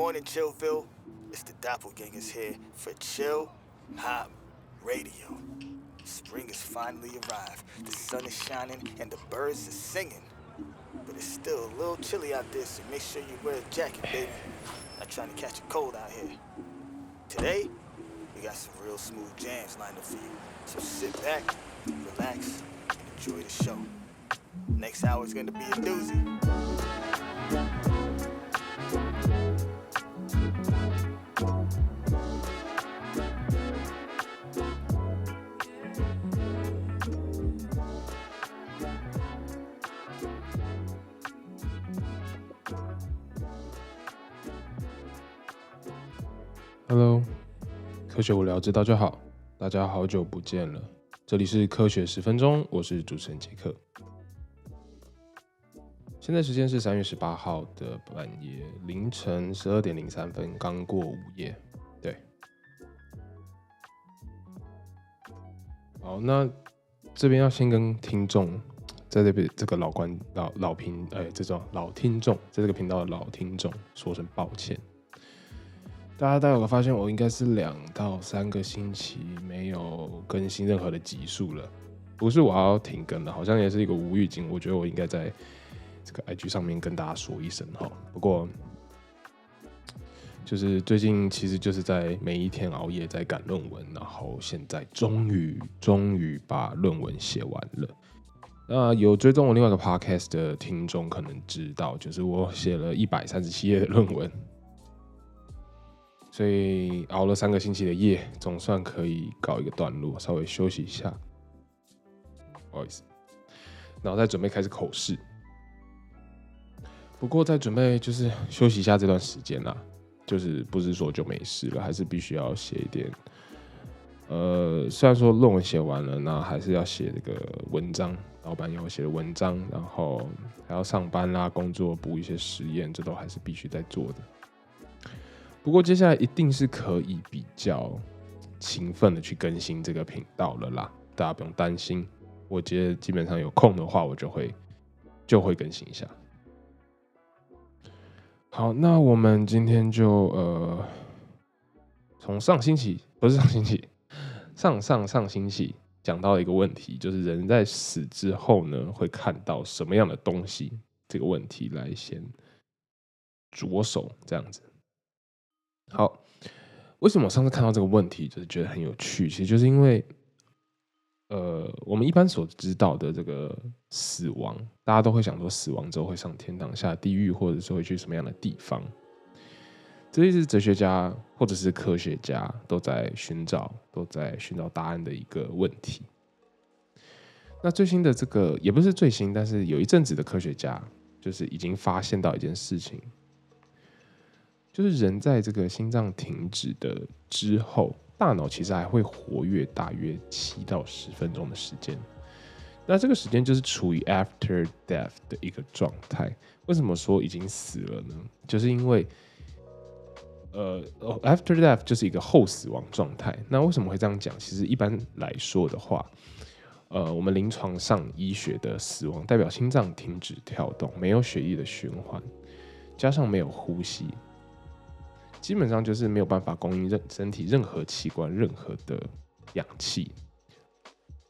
morning, Chillville. It's the Doppelgangers here for Chill Hop Radio. Spring has finally arrived. The sun is shining and the birds are singing. But it's still a little chilly out there, so make sure you wear a jacket, baby. Not trying to catch a cold out here. Today, we got some real smooth jams lined up for you. So sit back, relax, and enjoy the show. Next hour is gonna be a doozy. 科学无聊知道就好。大家好久不见了，这里是科学十分钟，我是主持人杰克。现在时间是三月十八号的半夜凌晨十二点零三分，刚过午夜。对，好，那这边要先跟听众在这边这个老观老老频哎，这种老听众在这个频道的老听众说声抱歉。大家大概有发现，我应该是两到三个星期没有更新任何的集数了。不是我要停更了，好像也是一个无预警。我觉得我应该在这个 IG 上面跟大家说一声哈。不过，就是最近其实就是在每一天熬夜在赶论文，然后现在终于终于把论文写完了。那有追踪我另外一个 Podcast 的听众可能知道，就是我写了一百三十七页的论文。所以熬了三个星期的夜，总算可以告一个段落，稍微休息一下。不好意思，然后再准备开始口试。不过在准备就是休息一下这段时间啊，就是不是说就没事了，还是必须要写一点。呃，虽然说论文写完了，那还是要写这个文章，老板要写的文章，然后还要上班啦，工作补一些实验，这都还是必须在做的。不过接下来一定是可以比较勤奋的去更新这个频道了啦，大家不用担心。我觉得基本上有空的话，我就会就会更新一下。好，那我们今天就呃，从上星期不是上星期，上上上星期讲到一个问题，就是人在死之后呢，会看到什么样的东西？这个问题来先着手这样子。好，为什么我上次看到这个问题，就是觉得很有趣？其实就是因为，呃，我们一般所知道的这个死亡，大家都会想说，死亡之后会上天堂、下地狱，或者是会去什么样的地方？这也是哲学家或者是科学家都在寻找、都在寻找答案的一个问题。那最新的这个也不是最新，但是有一阵子的科学家就是已经发现到一件事情。就是人在这个心脏停止的之后，大脑其实还会活跃大约七到十分钟的时间。那这个时间就是处于 after death 的一个状态。为什么说已经死了呢？就是因为，呃，after death 就是一个后死亡状态。那为什么会这样讲？其实一般来说的话，呃，我们临床上医学的死亡代表心脏停止跳动，没有血液的循环，加上没有呼吸。基本上就是没有办法供应任身体任何器官任何的氧气，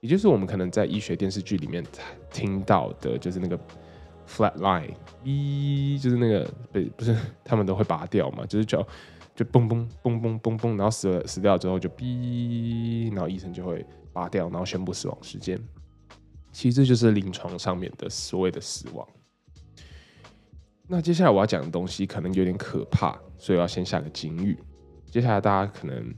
也就是我们可能在医学电视剧里面听到的，就是那个 flat line，咦，就是那个不不是他们都会拔掉嘛，就是叫就嘣嘣嘣嘣嘣嘣，然后死了死掉之后就哔，然后医生就会拔掉，然后宣布死亡时间。其实这就是临床上面的所谓的死亡。那接下来我要讲的东西可能有点可怕，所以要先下个警语。接下来大家可能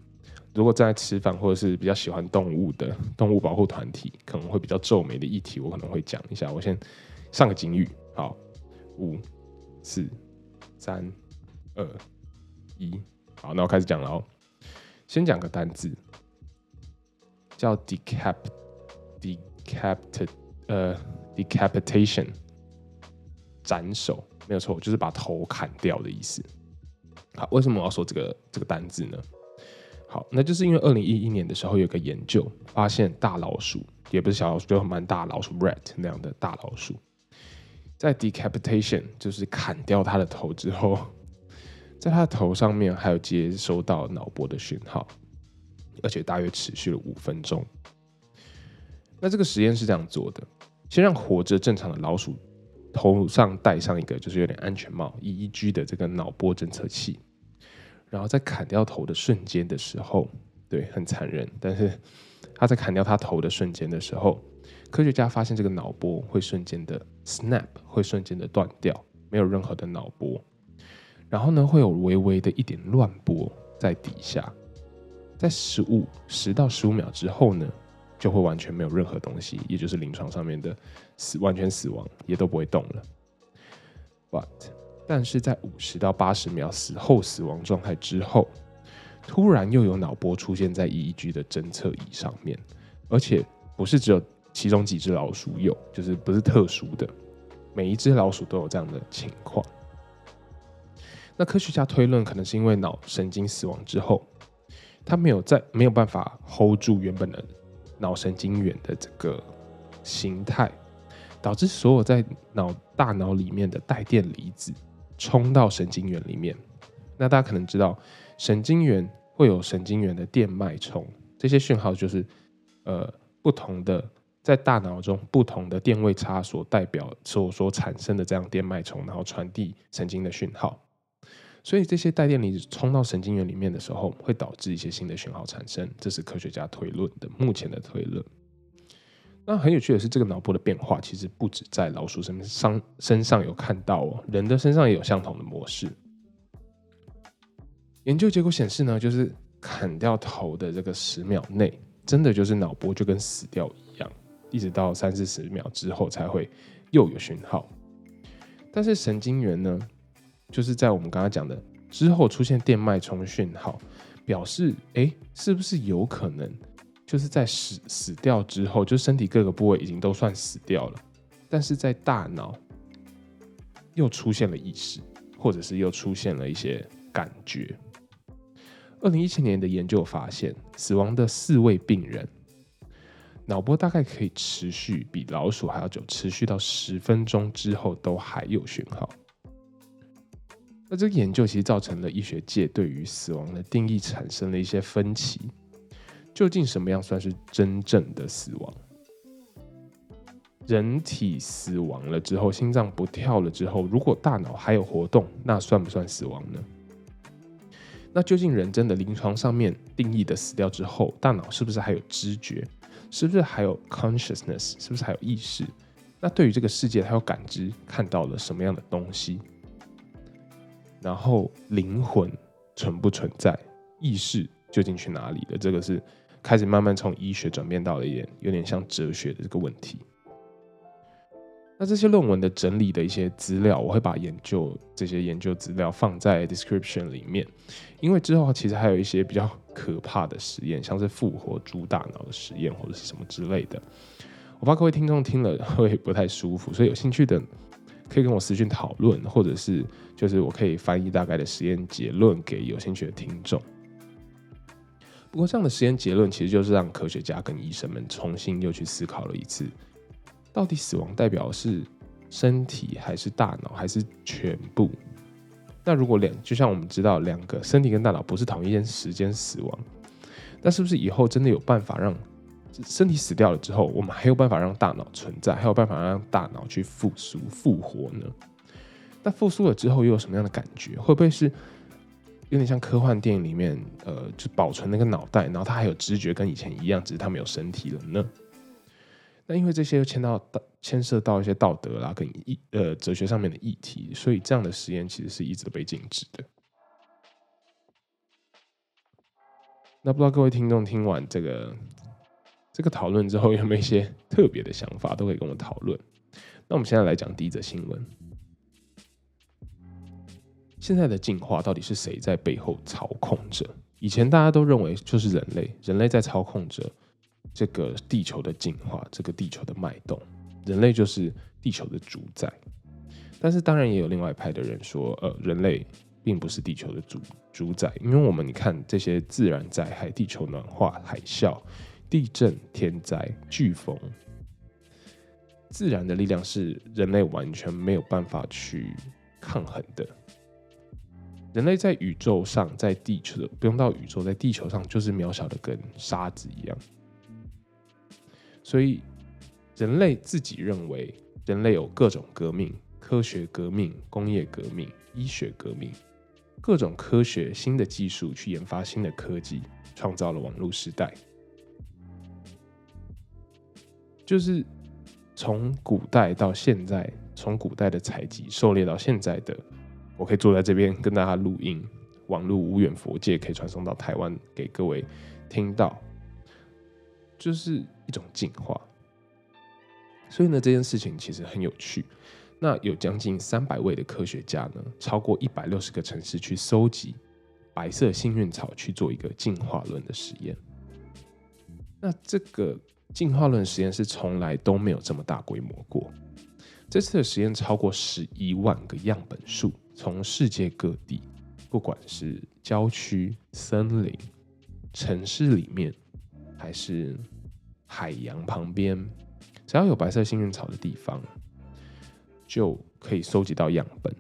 如果正在吃饭，或者是比较喜欢动物的动物保护团体，可能会比较皱眉的议题，我可能会讲一下。我先上个警语，好，五、四、三、二、一，好，那我开始讲了哦。先讲个单字，叫 decap，decapit，呃，decapitation，斩首。没有错，就是把头砍掉的意思。好，为什么我要说这个这个单字呢？好，那就是因为二零一一年的时候有个研究发现，大老鼠也不是小老鼠，就蛮大老鼠 rat 那样的大老鼠，在 decapitation 就是砍掉它的头之后，在它的头上面还有接收到脑波的讯号，而且大约持续了五分钟。那这个实验是这样做的：先让活着正常的老鼠头上戴上一个就是有点安全帽 （EEG） 的这个脑波侦测器，然后在砍掉头的瞬间的时候，对，很残忍，但是他在砍掉他头的瞬间的时候，科学家发现这个脑波会瞬间的 snap，会瞬间的断掉，没有任何的脑波。然后呢，会有微微的一点乱波在底下，在十五十到十五秒之后呢，就会完全没有任何东西，也就是临床上面的死完全死亡，也都不会动了。But，但是在五十到八十秒死后死亡状态之后，突然又有脑波出现在 EEG 的侦测仪上面，而且不是只有其中几只老鼠有，就是不是特殊的，每一只老鼠都有这样的情况。那科学家推论，可能是因为脑神经死亡之后，它没有在没有办法 hold 住原本的脑神经元的这个形态，导致所有在脑大脑里面的带电离子冲到神经元里面。那大家可能知道，神经元会有神经元的电脉冲，这些讯号就是呃不同的在大脑中不同的电位差所代表所所产生的这样电脉冲，然后传递神经的讯号。所以这些带电离子冲到神经元里面的时候，会导致一些新的讯号产生，这是科学家推论的目前的推论。那很有趣的是，这个脑波的变化其实不止在老鼠身上身上有看到哦，人的身上也有相同的模式。研究结果显示呢，就是砍掉头的这个十秒内，真的就是脑波就跟死掉一样，一直到三四十秒之后才会又有讯号。但是神经元呢？就是在我们刚刚讲的之后出现电脉冲讯号，表示哎，是不是有可能就是在死死掉之后，就身体各个部位已经都算死掉了，但是在大脑又出现了意识，或者是又出现了一些感觉。二零一七年的研究发现，死亡的四位病人脑波大概可以持续比老鼠还要久，持续到十分钟之后都还有讯号。那这个研究其实造成了医学界对于死亡的定义产生了一些分歧。究竟什么样算是真正的死亡？人体死亡了之后，心脏不跳了之后，如果大脑还有活动，那算不算死亡呢？那究竟人真的临床上面定义的死掉之后，大脑是不是还有知觉？是不是还有 consciousness？是不是还有意识？那对于这个世界，还有感知，看到了什么样的东西？然后灵魂存不存在？意识究竟去哪里了？这个是开始慢慢从医学转变到了一点有点像哲学的这个问题。那这些论文的整理的一些资料，我会把研究这些研究资料放在 description 里面，因为之后其实还有一些比较可怕的实验，像是复活猪大脑的实验或者是什么之类的。我怕各位听众听了会不太舒服，所以有兴趣的。可以跟我私讯讨论，或者是就是我可以翻译大概的实验结论给有兴趣的听众。不过这样的实验结论其实就是让科学家跟医生们重新又去思考了一次，到底死亡代表是身体还是大脑还是全部？那如果两就像我们知道两个身体跟大脑不是同一天时间死亡，那是不是以后真的有办法让？身体死掉了之后，我们还有办法让大脑存在，还有办法让大脑去复苏、复活呢？那复苏了之后又有什么样的感觉？会不会是有点像科幻电影里面，呃，就保存那个脑袋，然后它还有知觉，跟以前一样，只是它没有身体了呢？那因为这些又牵到牵涉到一些道德啦，跟议呃哲学上面的议题，所以这样的实验其实是一直都被禁止的。那不知道各位听众听完这个。这个讨论之后有没有一些特别的想法，都可以跟我讨论。那我们现在来讲第一则新闻：现在的进化到底是谁在背后操控着？以前大家都认为就是人类，人类在操控着这个地球的进化，这个地球的脉动，人类就是地球的主宰。但是当然也有另外一派的人说，呃，人类并不是地球的主主宰，因为我们你看这些自然灾害，地球暖化、海啸。地震、天灾、飓风，自然的力量是人类完全没有办法去抗衡的。人类在宇宙上，在地球不用到宇宙，在地球上就是渺小的跟沙子一样。所以，人类自己认为，人类有各种革命：科学革命、工业革命、医学革命，各种科学新的技术去研发新的科技，创造了网络时代。就是从古代到现在，从古代的采集狩猎到现在的。我可以坐在这边跟大家录音，网络无远佛界可以传送到台湾给各位听到，就是一种进化。所以呢，这件事情其实很有趣。那有将近三百位的科学家呢，超过一百六十个城市去搜集白色幸运草去做一个进化论的实验。那这个进化论实验室从来都没有这么大规模过。这次的实验超过十一万个样本数。从世界各地，不管是郊区、森林、城市里面，还是海洋旁边，只要有白色幸运草的地方，就可以收集到样本。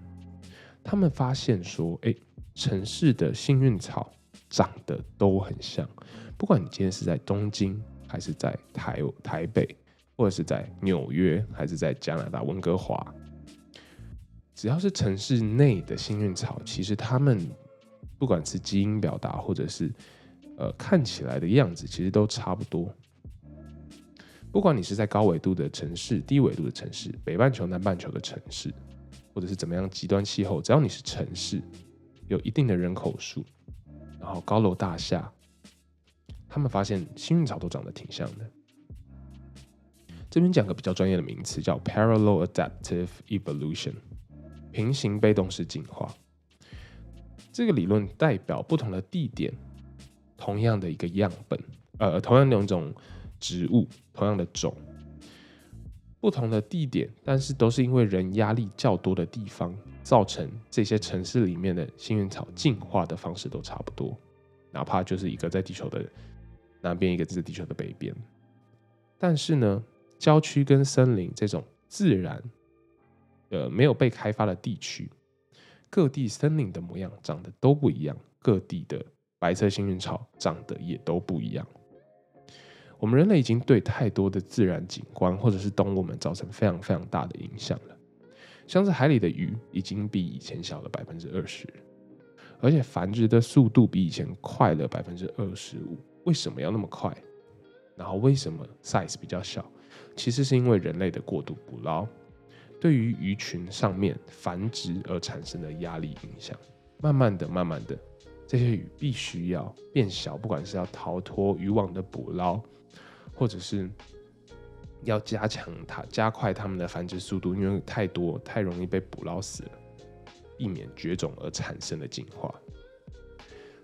他们发现说，哎，城市的幸运草长得都很像，不管你今天是在东京，还是在台台北，或者是在纽约，还是在加拿大温哥华。只要是城市内的幸运草，其实它们不管是基因表达，或者是呃看起来的样子，其实都差不多。不管你是在高纬度的城市、低纬度的城市、北半球、南半球的城市，或者是怎么样极端气候，只要你是城市，有一定的人口数，然后高楼大厦，他们发现幸运草都长得挺像的。这边讲个比较专业的名词，叫 Parallel Adaptive Evolution。平行被动式进化，这个理论代表不同的地点，同样的一个样本，呃，同样两种植物，同样的种，不同的地点，但是都是因为人压力较多的地方，造成这些城市里面的幸运草进化的方式都差不多，哪怕就是一个在地球的南边，一个是地球的北边，但是呢，郊区跟森林这种自然。呃，没有被开发的地区，各地森林的模样长得都不一样，各地的白色幸运草长得也都不一样。我们人类已经对太多的自然景观或者是动物们造成非常非常大的影响了，像是海里的鱼已经比以前小了百分之二十，而且繁殖的速度比以前快了百分之二十五。为什么要那么快？然后为什么 size 比较小？其实是因为人类的过度捕捞。对于鱼群上面繁殖而产生的压力影响，慢慢的、慢慢的，这些鱼必须要变小，不管是要逃脱渔网的捕捞，或者是要加强它、加快它们的繁殖速度，因为太多、太容易被捕捞死了，避免绝种而产生的进化。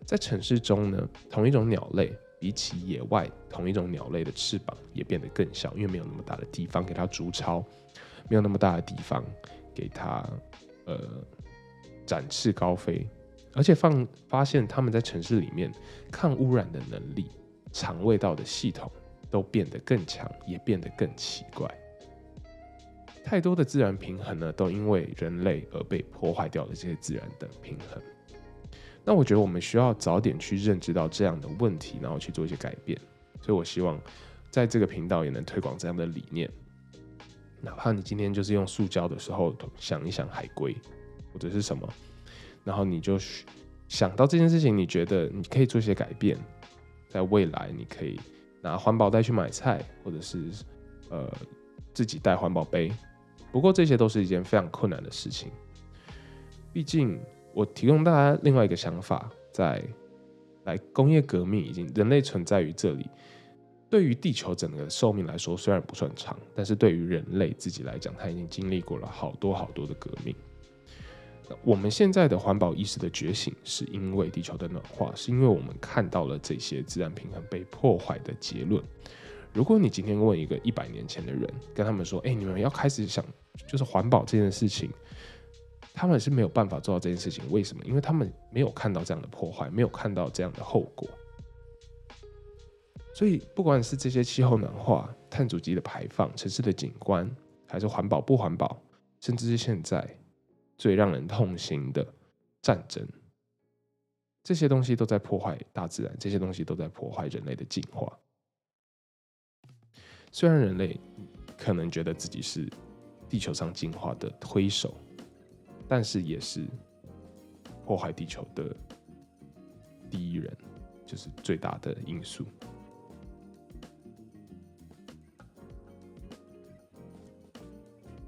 在城市中呢，同一种鸟类比起野外同一种鸟类的翅膀也变得更小，因为没有那么大的地方给它筑巢。没有那么大的地方给它，呃，展翅高飞，而且放发现他们在城市里面抗污染的能力、肠胃道的系统都变得更强，也变得更奇怪。太多的自然平衡呢，都因为人类而被破坏掉了这些自然的平衡。那我觉得我们需要早点去认知到这样的问题，然后去做一些改变。所以我希望在这个频道也能推广这样的理念。哪怕你今天就是用塑胶的时候，想一想海龟或者是什么，然后你就想到这件事情，你觉得你可以做一些改变，在未来你可以拿环保袋去买菜，或者是呃自己带环保杯。不过这些都是一件非常困难的事情，毕竟我提供大家另外一个想法，在来工业革命已经人类存在于这里。对于地球整个寿命来说，虽然不算长，但是对于人类自己来讲，它已经经历过了好多好多的革命。我们现在的环保意识的觉醒，是因为地球的暖化，是因为我们看到了这些自然平衡被破坏的结论。如果你今天问一个一百年前的人，跟他们说：“哎，你们要开始想，就是环保这件事情，他们是没有办法做到这件事情。为什么？因为他们没有看到这样的破坏，没有看到这样的后果。”所以，不管是这些气候暖化、碳足迹的排放、城市的景观，还是环保不环保，甚至是现在最让人痛心的战争，这些东西都在破坏大自然，这些东西都在破坏人类的进化。虽然人类可能觉得自己是地球上进化的推手，但是也是破坏地球的第一人，就是最大的因素。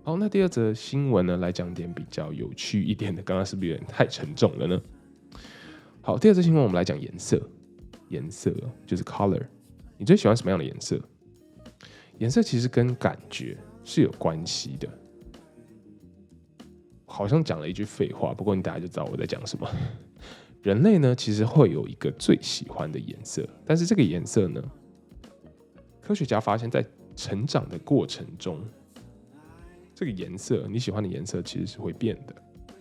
好，那第二则新闻呢，来讲点比较有趣一点的。刚刚是不是有点太沉重了呢？好，第二则新闻我们来讲颜色，颜色就是 color。你最喜欢什么样的颜色？颜色其实跟感觉是有关系的。好像讲了一句废话，不过你大家就知道我在讲什么。人类呢，其实会有一个最喜欢的颜色，但是这个颜色呢，科学家发现，在成长的过程中。这个颜色你喜欢的颜色其实是会变的，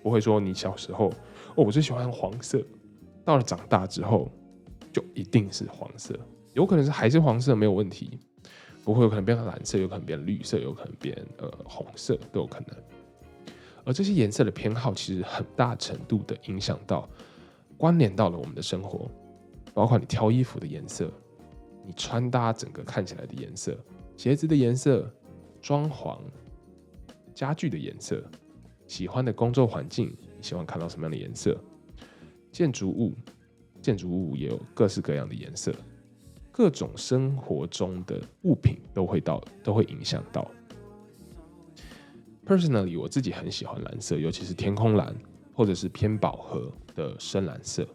不会说你小时候哦，我最喜欢黄色，到了长大之后就一定是黄色，有可能是还是黄色没有问题，不会有可能变成蓝色，有可能变绿色，有可能变呃红色都有可能。而这些颜色的偏好其实很大程度的影响到关联到了我们的生活，包括你挑衣服的颜色，你穿搭整个看起来的颜色，鞋子的颜色，装潢。家具的颜色，喜欢的工作环境，你喜欢看到什么样的颜色？建筑物，建筑物也有各式各样的颜色，各种生活中的物品都会到，都会影响到。Personally，我自己很喜欢蓝色，尤其是天空蓝，或者是偏饱和的深蓝色。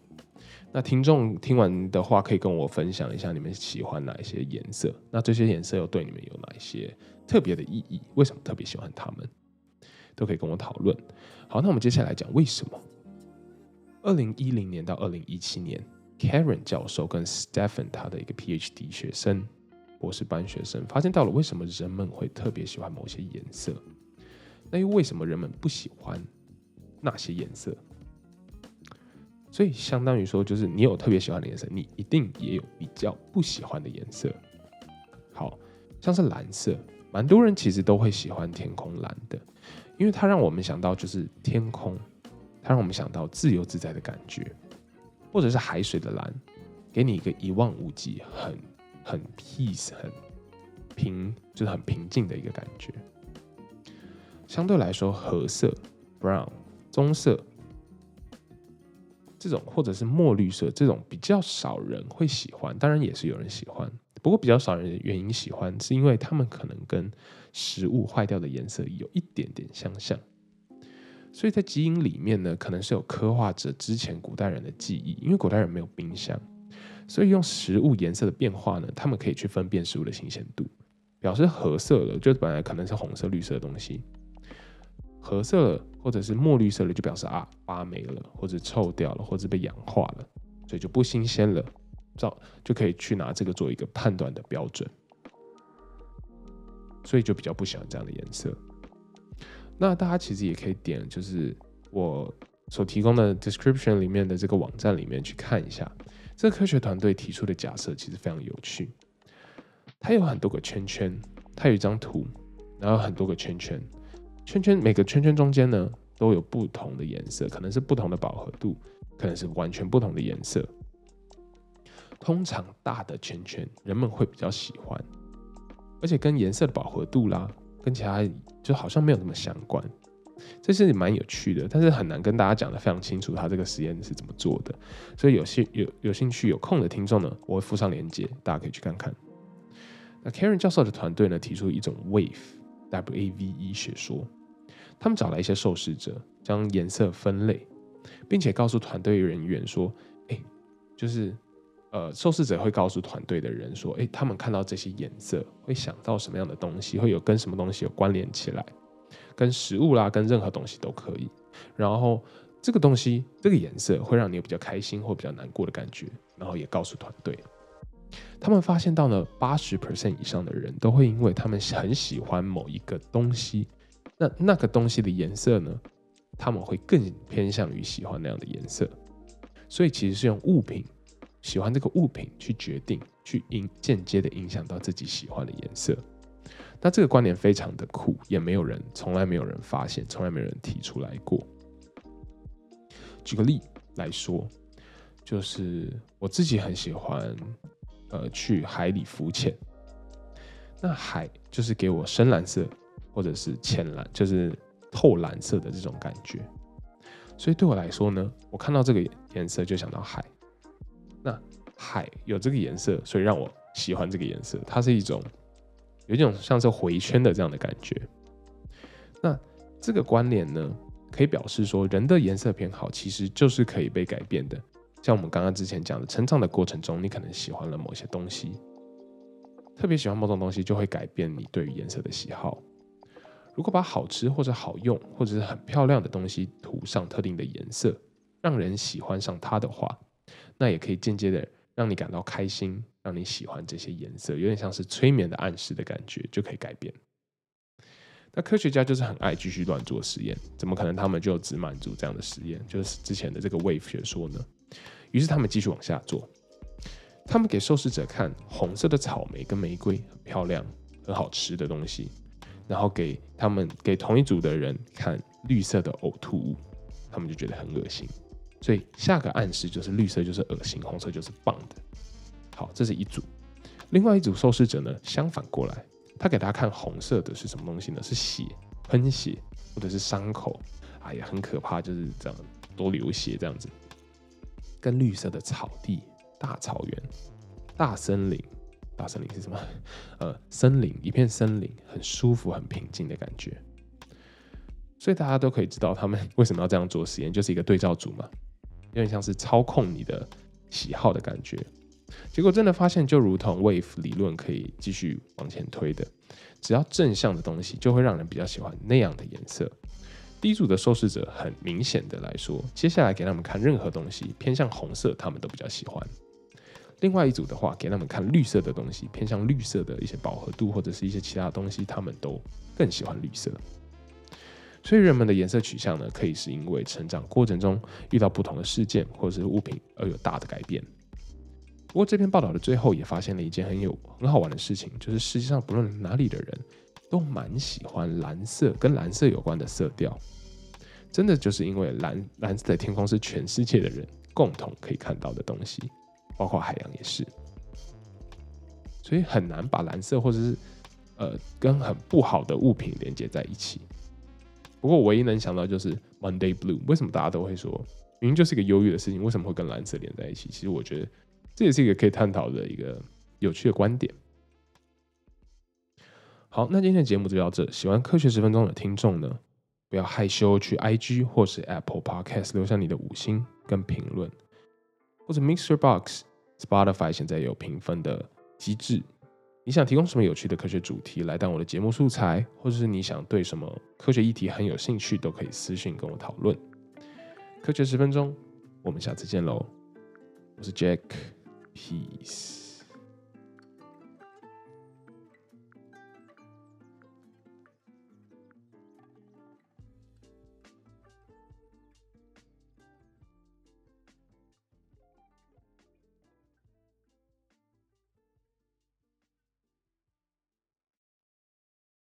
那听众听完的话，可以跟我分享一下你们喜欢哪一些颜色？那这些颜色又对你们有哪一些？特别的意义，为什么特别喜欢他们，都可以跟我讨论。好，那我们接下来讲为什么。二零一零年到二零一七年，Karen 教授跟 Stephen 他的一个 PhD 学生，博士班学生，发现到了为什么人们会特别喜欢某些颜色，那又为什么人们不喜欢那些颜色？所以相当于说，就是你有特别喜欢的颜色，你一定也有比较不喜欢的颜色。好像是蓝色。蛮多人其实都会喜欢天空蓝的，因为它让我们想到就是天空，它让我们想到自由自在的感觉，或者是海水的蓝，给你一个一望无际、很很 peace、很平，就是很平静的一个感觉。相对来说，褐色 （brown）、棕色这种，或者是墨绿色这种，比较少人会喜欢，当然也是有人喜欢。不过比较少人原因喜欢，是因为他们可能跟食物坏掉的颜色有一点点相像，所以在基因里面呢，可能是有刻画着之前古代人的记忆。因为古代人没有冰箱，所以用食物颜色的变化呢，他们可以去分辨食物的新鲜度，表示褐色了，就本来可能是红色、绿色的东西，褐色了或者是墨绿色了，就表示啊发霉了，或者臭掉了，或者被氧化了，所以就不新鲜了。照就可以去拿这个做一个判断的标准，所以就比较不喜欢这样的颜色。那大家其实也可以点，就是我所提供的 description 里面的这个网站里面去看一下，这个科学团队提出的假设其实非常有趣。它有很多个圈圈，它有一张图，然后很多个圈圈，圈圈每个圈圈中间呢都有不同的颜色，可能是不同的饱和度，可能是完全不同的颜色。通常大的圈圈人们会比较喜欢，而且跟颜色的饱和度啦，跟其他就好像没有那么相关，这是蛮有趣的，但是很难跟大家讲的非常清楚，他这个实验是怎么做的。所以有兴有有兴趣有空的听众呢，我会附上链接，大家可以去看看。那 Karen 教授的团队呢，提出一种 Wave W A V E 学说，他们找来一些受试者，将颜色分类，并且告诉团队人员说：“哎，就是。”呃，受试者会告诉团队的人说：“诶，他们看到这些颜色会想到什么样的东西？会有跟什么东西有关联起来？跟食物啦，跟任何东西都可以。然后这个东西，这个颜色会让你有比较开心或比较难过的感觉。然后也告诉团队，他们发现到呢，八十 percent 以上的人都会因为他们很喜欢某一个东西，那那个东西的颜色呢，他们会更偏向于喜欢那样的颜色。所以其实是用物品。”喜欢这个物品去决定，去影间接的影响到自己喜欢的颜色。那这个观点非常的酷，也没有人从来没有人发现，从来没有人提出来过。举个例来说，就是我自己很喜欢，呃，去海里浮潜。那海就是给我深蓝色或者是浅蓝，就是透蓝色的这种感觉。所以对我来说呢，我看到这个颜色就想到海。那海有这个颜色，所以让我喜欢这个颜色。它是一种有一种像是回圈的这样的感觉。那这个关联呢，可以表示说，人的颜色偏好其实就是可以被改变的。像我们刚刚之前讲的，成长的过程中，你可能喜欢了某些东西，特别喜欢某种东西，就会改变你对于颜色的喜好。如果把好吃或者好用或者是很漂亮的东西涂上特定的颜色，让人喜欢上它的话，那也可以间接的让你感到开心，让你喜欢这些颜色，有点像是催眠的暗示的感觉，就可以改变。那科学家就是很爱继续乱做实验，怎么可能他们就只满足这样的实验？就是之前的这个 Wave 学说呢？于是他们继续往下做，他们给受试者看红色的草莓跟玫瑰很漂亮、很好吃的东西。然后给他们给同一组的人看绿色的呕吐物，他们就觉得很恶心。所以下个暗示就是绿色就是恶心，红色就是棒的。好，这是一组。另外一组受试者呢，相反过来，他给大家看红色的是什么东西呢？是血，喷血或者是伤口，哎呀，很可怕，就是这样多流血这样子。跟绿色的草地、大草原、大森林。大森林是什么？呃，森林，一片森林，很舒服、很平静的感觉。所以大家都可以知道他们为什么要这样做实验，就是一个对照组嘛，有点像是操控你的喜好的感觉。结果真的发现，就如同 Wave 理论可以继续往前推的，只要正向的东西，就会让人比较喜欢那样的颜色。第一组的受试者很明显的来说，接下来给他们看任何东西偏向红色，他们都比较喜欢。另外一组的话，给他们看绿色的东西，偏向绿色的一些饱和度或者是一些其他东西，他们都更喜欢绿色。所以人们的颜色取向呢，可以是因为成长过程中遇到不同的事件或者是物品而有大的改变。不过这篇报道的最后也发现了一件很有很好玩的事情，就是世界上不论哪里的人都蛮喜欢蓝色跟蓝色有关的色调。真的就是因为蓝蓝色的天空是全世界的人共同可以看到的东西。包括海洋也是，所以很难把蓝色或者是呃跟很不好的物品连接在一起。不过唯一能想到就是 Monday Blue，为什么大家都会说明明就是一个忧郁的事情，为什么会跟蓝色连在一起？其实我觉得这也是一个可以探讨的一个有趣的观点。好，那今天的节目就到这。喜欢科学十分钟的听众呢，不要害羞去 IG 或是 Apple Podcast 留下你的五星跟评论。或者 Mixer Box、Spotify 现在有评分的机制。你想提供什么有趣的科学主题来当我的节目素材，或者是你想对什么科学议题很有兴趣，都可以私信跟我讨论。科学十分钟，我们下次见喽！我是 Jack，Peace。